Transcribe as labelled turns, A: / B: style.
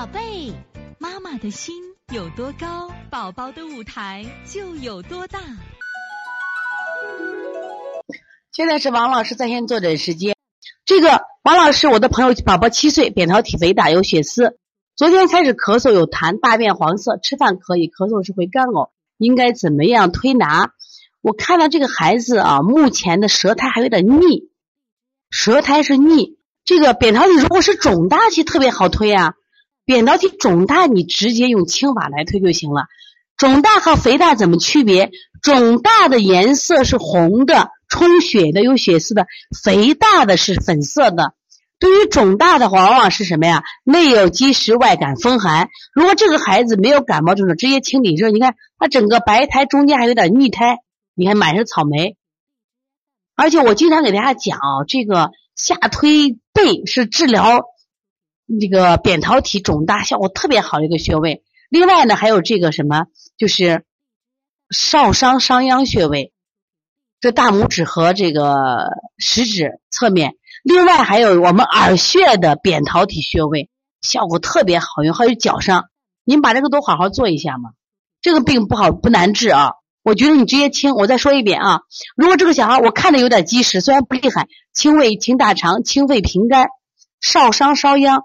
A: 宝贝，妈妈的心有多高，宝宝的舞台就有多大。
B: 现在是王老师在线坐诊时间。这个王老师，我的朋友宝宝七岁，扁桃体肥大，有血丝，昨天开始咳嗽有痰，大便黄色，吃饭可以，咳嗽是会干呕，应该怎么样推拿？我看到这个孩子啊，目前的舌苔还有点腻，舌苔是腻。这个扁桃体如果是肿大，其实特别好推啊。扁桃体肿大，你直接用清法来推就行了。肿大和肥大怎么区别？肿大的颜色是红的，充血的，有血丝的；肥大的是粉色的。对于肿大的话，往往是什么呀？内有积食，外感风寒。如果这个孩子没有感冒症状，直接清理热，你看他整个白苔中间还有点腻苔，你看满是草莓。而且我经常给大家讲，这个下推背是治疗。这个扁桃体肿大效果特别好的一个穴位，另外呢还有这个什么，就是少商商鞅穴位，这大拇指和这个食指侧面，另外还有我们耳穴的扁桃体穴位，效果特别好用，还有脚上，您把这个都好好做一下嘛。这个病不好不难治啊，我觉得你直接清。我再说一遍啊，如果这个小孩我看着有点积食，虽然不厉害，清胃清大肠清肺平肝，少商商阳。